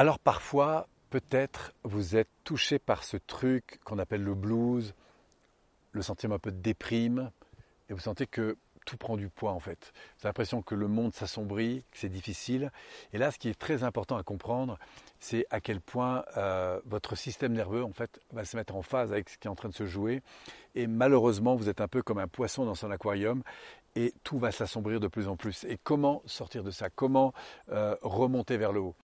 Alors parfois, peut-être vous êtes touché par ce truc qu'on appelle le blues, le sentiment un peu de déprime, et vous sentez que tout prend du poids en fait. Vous avez l'impression que le monde s'assombrit, que c'est difficile. Et là, ce qui est très important à comprendre, c'est à quel point euh, votre système nerveux va se mettre en phase avec ce qui est en train de se jouer. Et malheureusement, vous êtes un peu comme un poisson dans son aquarium et tout va s'assombrir de plus en plus. Et comment sortir de ça? Comment euh, remonter vers le haut?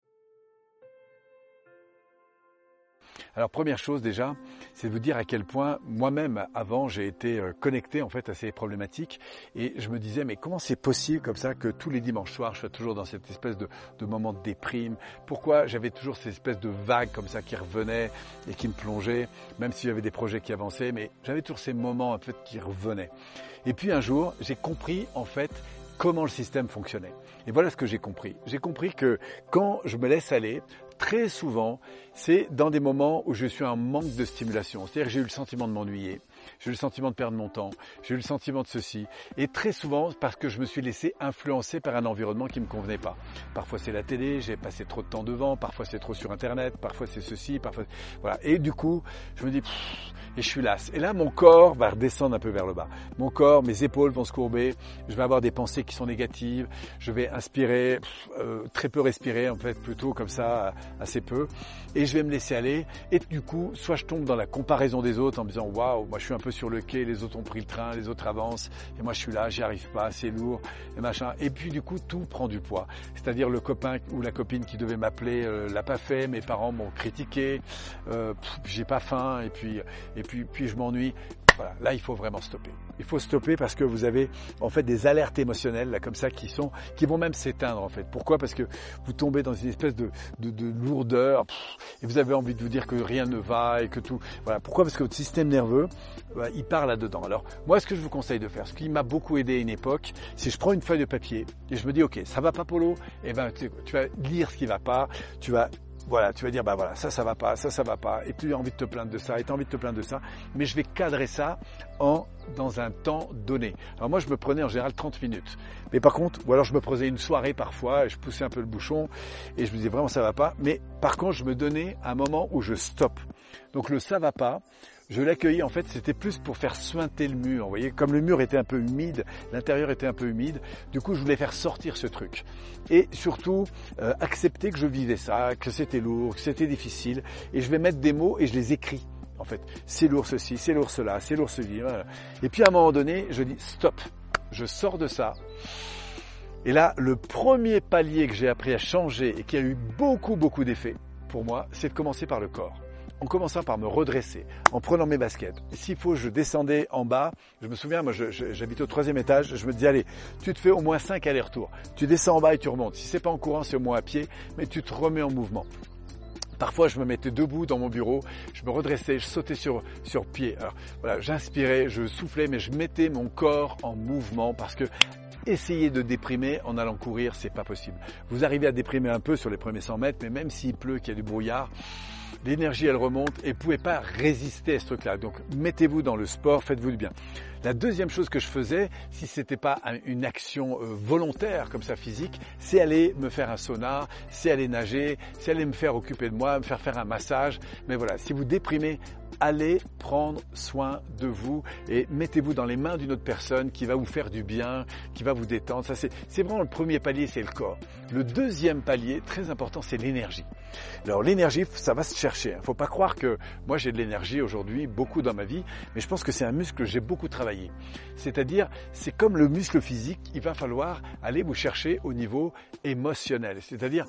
Alors première chose déjà, c'est de vous dire à quel point moi-même avant j'ai été euh, connecté en fait à ces problématiques et je me disais mais comment c'est possible comme ça que tous les dimanches soirs je sois toujours dans cette espèce de, moment de déprime? Pourquoi j'avais toujours cette espèce de vague comme ça qui revenait et qui me plongeait, même s'il y avait des projets qui avançaient, mais j'avais toujours ces moments en fait qui revenaient. Et puis un jour j'ai compris en fait comment le système fonctionnait. Et voilà ce que j'ai compris. J'ai compris que quand je me laisse aller, très souvent, c'est dans des moments où je suis en manque de stimulation. C'est-à-dire que j'ai eu le sentiment de m'ennuyer, j'ai eu le sentiment de perdre mon temps, j'ai eu le sentiment de ceci. Et très souvent, parce que je me suis laissé influencer par un environnement qui ne me convenait pas. Parfois c'est la télé, j'ai passé trop de temps devant, parfois c'est trop sur Internet, parfois c'est ceci, parfois... Voilà. Et du coup, je me dis, et je suis lasse. Et là, mon corps va redescendre un peu vers le bas. Mon corps, mes épaules vont se courber, je vais avoir des pensées qui sont négatives, je vais inspirer, euh, très peu respirer, en fait, plutôt comme ça, assez peu, et je vais me laisser aller. Et du coup, soit je tombe dans la comparaison des autres en me disant, waouh, moi je suis un peu sur le quai, les autres ont pris le train, les autres avancent, et moi je suis là, j'y arrive pas, c'est lourd, et machin. Et puis du coup, tout prend du poids. C'est-à-dire le copain ou la copine qui devait m'appeler euh, l'a pas fait, mes parents m'ont critiqué, euh, j'ai pas faim, et puis, et puis, puis je m'ennuie. Voilà, là il faut vraiment stopper. Il faut stopper parce que vous avez en fait des alertes émotionnelles là comme ça qui sont qui vont même s'éteindre en fait. Pourquoi? Parce que vous tombez dans une espèce de, de, de lourdeur et vous avez envie de vous dire que rien ne va et que tout. Voilà. Pourquoi? Parce que votre système nerveux bah, il part là-dedans. Alors moi ce que je vous conseille de faire, ce qui m'a beaucoup aidé à une époque, c'est je prends une feuille de papier et je me dis ok ça va pas Polo, et eh ben tu vas lire ce qui va pas, tu vas voilà, tu vas dire, bah voilà, ça, ça va pas, ça, ça va pas, et tu as envie de te plaindre de ça, et tu as envie de te plaindre de ça, mais je vais cadrer ça en, dans un temps donné. Alors moi, je me prenais en général 30 minutes. Mais par contre, ou alors je me prenais une soirée parfois, et je poussais un peu le bouchon, et je me disais vraiment ça va pas, mais par contre, je me donnais un moment où je stoppe. Donc le ça va pas, je l'accueillis, en fait, c'était plus pour faire suinter le mur. Vous voyez, comme le mur était un peu humide, l'intérieur était un peu humide, du coup, je voulais faire sortir ce truc. Et surtout, euh, accepter que je vivais ça, que c'était lourd, que c'était difficile, et je vais mettre des mots et je les écris. En fait, c'est lourd ceci, c'est lourd cela, c'est lourd ceci. Et puis à un moment donné, je dis stop, je sors de ça. Et là, le premier palier que j'ai appris à changer et qui a eu beaucoup, beaucoup d'effets pour moi, c'est de commencer par le corps en commençant par me redresser, en prenant mes baskets. S'il faut, je descendais en bas. Je me souviens, moi, j'habite au troisième étage. Je me disais, allez, tu te fais au moins cinq allers-retours. Tu descends en bas et tu remontes. Si c'est pas en courant, c'est au moins à pied, mais tu te remets en mouvement. Parfois, je me mettais debout dans mon bureau, je me redressais, je sautais sur, sur pied. Alors, voilà, j'inspirais, je soufflais, mais je mettais mon corps en mouvement parce que essayer de déprimer en allant courir, c'est pas possible. Vous arrivez à déprimer un peu sur les premiers 100 mètres, mais même s'il pleut, qu'il y a du brouillard, l'énergie elle remonte et vous pouvez pas résister à ce truc-là. Donc mettez-vous dans le sport, faites-vous du bien. La deuxième chose que je faisais, si c'était pas une action euh, volontaire comme ça physique, c'est aller me faire un sauna, c'est aller nager, c'est aller me faire occuper de moi, me faire faire un massage. Mais voilà, si vous déprimez, allez prendre soin de vous et mettez-vous dans les mains d'une autre personne qui va vous faire du bien, qui va vous détendre. Ça, c'est vraiment le premier palier, c'est le corps. Le deuxième palier, très important, c'est l'énergie. Alors l'énergie, ça va se chercher. Il hein. ne faut pas croire que moi j'ai de l'énergie aujourd'hui, beaucoup dans ma vie, mais je pense que c'est un muscle que j'ai beaucoup travaillé. C'est-à-dire, c'est comme le muscle physique, il va falloir aller vous chercher au niveau émotionnel. C'est-à-dire,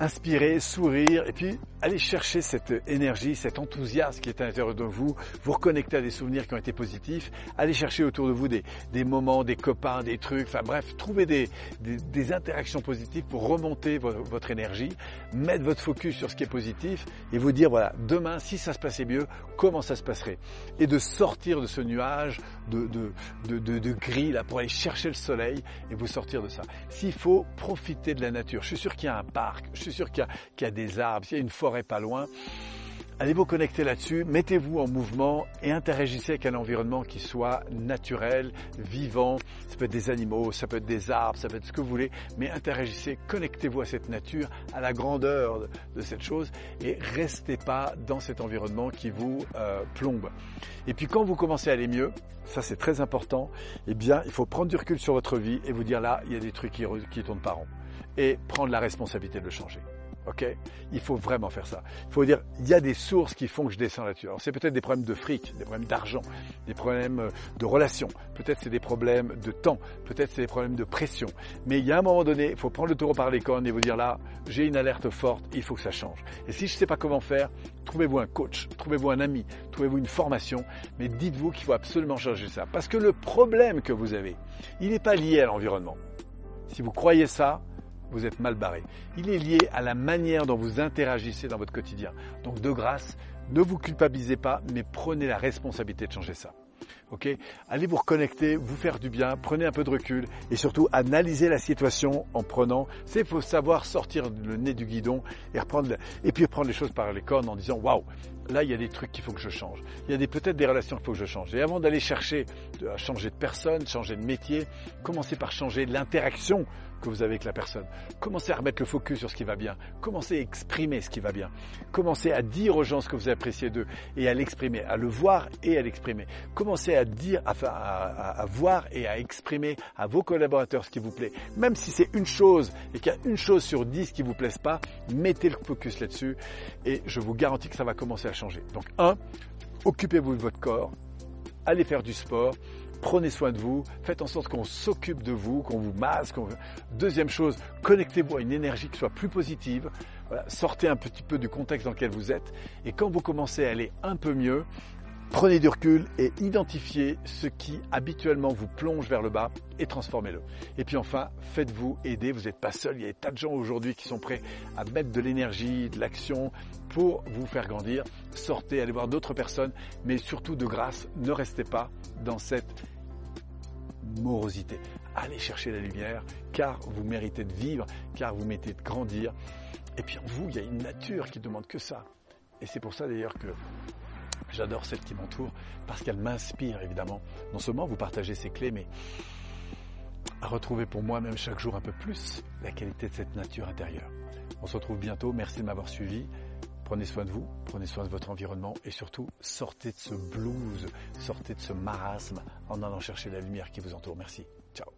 inspirer, sourire, et puis aller chercher cette énergie, cet enthousiasme qui est à l'intérieur de vous, vous reconnecter à des souvenirs qui ont été positifs, aller chercher autour de vous des, des moments, des copains, des trucs, enfin bref, trouver des, des, interactions positives pour remonter votre énergie, mettre votre focus sur ce qui est positif et vous dire, voilà, demain, si ça se passait mieux, comment ça se passerait? Et de sortir de ce nuage de, de, de, de, gris là pour aller chercher le soleil et vous sortir de ça. S'il faut profiter de la nature, je suis sûr qu'il y a un parc, je suis sûr qu'il y, a des arbres, s'il y a une forêt pas loin, allez vous connecter là-dessus, mettez-vous en mouvement et interagissez avec un environnement qui soit naturel, vivant. Ça peut être des animaux, ça peut être des arbres, ça peut être ce que vous voulez, mais interagissez, connectez-vous à cette nature, à la grandeur de cette chose et restez pas dans cet environnement qui vous euh, plombe. Et puis quand vous commencez à aller mieux, ça c'est très important, eh bien il faut prendre du recul sur votre vie et vous dire là, il y a des trucs qui, qui tournent pas rond et prendre la responsabilité de le changer. Ok? Il faut vraiment faire ça. Il faut dire, il y a des sources qui font que je descends là-dessus. Alors c'est peut-être des problèmes de fric, des problèmes d'argent, des problèmes euh, de relations, peut-être c'est des problèmes de temps, peut-être c'est des problèmes de pression. Mais il y a un moment donné, il faut prendre le taureau par les cornes et vous dire là, j'ai une alerte forte, il faut que ça change. Et si je ne sais pas comment faire, trouvez-vous un coach, trouvez-vous un ami, trouvez-vous une formation, mais dites-vous qu'il faut absolument changer ça. Parce que le problème que vous avez, il n'est pas lié à l'environnement. Si vous croyez ça, vous êtes mal barré. Il est lié à la manière dont vous interagissez dans votre quotidien. Donc de grâce, ne vous culpabilisez pas, mais prenez la responsabilité de changer ça. Ok? Allez vous reconnecter, vous faire du bien, prenez un peu de recul et surtout analysez la situation en prenant. C'est faut savoir sortir le nez du guidon et reprendre et puis reprendre les choses par les cornes en disant waouh là il y a des trucs qu'il faut que je change. Il y a peut-être des relations qu'il faut que je change. Et avant d'aller chercher à changer de personne, changer de métier, commencez par changer l'interaction que vous avez avec la personne. Commencez à remettre le focus sur ce qui va bien. Commencez à exprimer ce qui va bien. Commencez à dire aux gens ce que vous appréciez d'eux et à l'exprimer, à le voir et à l'exprimer. Commencez à dire, à, à, voir et à exprimer à vos collaborateurs ce qui vous plaît. Même si c'est une chose et qu'il y a une chose sur dix qui vous plaise pas, mettez le focus là-dessus et je vous garantis que ça va commencer à changer. Donc un, occupez-vous de votre corps, allez faire du sport, prenez soin de vous, faites en sorte qu'on s'occupe de vous, qu'on vous masque. Deuxième chose, connectez-vous à une énergie qui soit plus positive. sortez un petit peu du contexte dans lequel vous êtes. Et quand vous commencez à aller un peu mieux, Prenez du recul et identifiez ce qui habituellement vous plonge vers le bas et transformez-le. Et puis enfin, faites-vous aider. Vous n'êtes pas seul. Il y a des tas de gens aujourd'hui qui sont prêts à mettre de l'énergie, de l'action pour vous faire grandir. Sortez, allez voir d'autres personnes, mais surtout de grâce, ne restez pas dans cette morosité. Allez chercher la lumière, car vous méritez de vivre, car vous méritez de grandir. Et puis en vous, il y a une nature qui demande que ça. Et c'est pour ça d'ailleurs que J'adore celle qui m'entoure parce qu'elle m'inspire évidemment. Non seulement vous partagez ces clés, mais à retrouver pour moi-même chaque jour un peu plus la qualité de cette nature intérieure. On se retrouve bientôt. Merci de m'avoir suivi. Prenez soin de vous, prenez soin de votre environnement et surtout sortez de ce blues, sortez de ce marasme en allant chercher la lumière qui vous entoure. Merci. Ciao.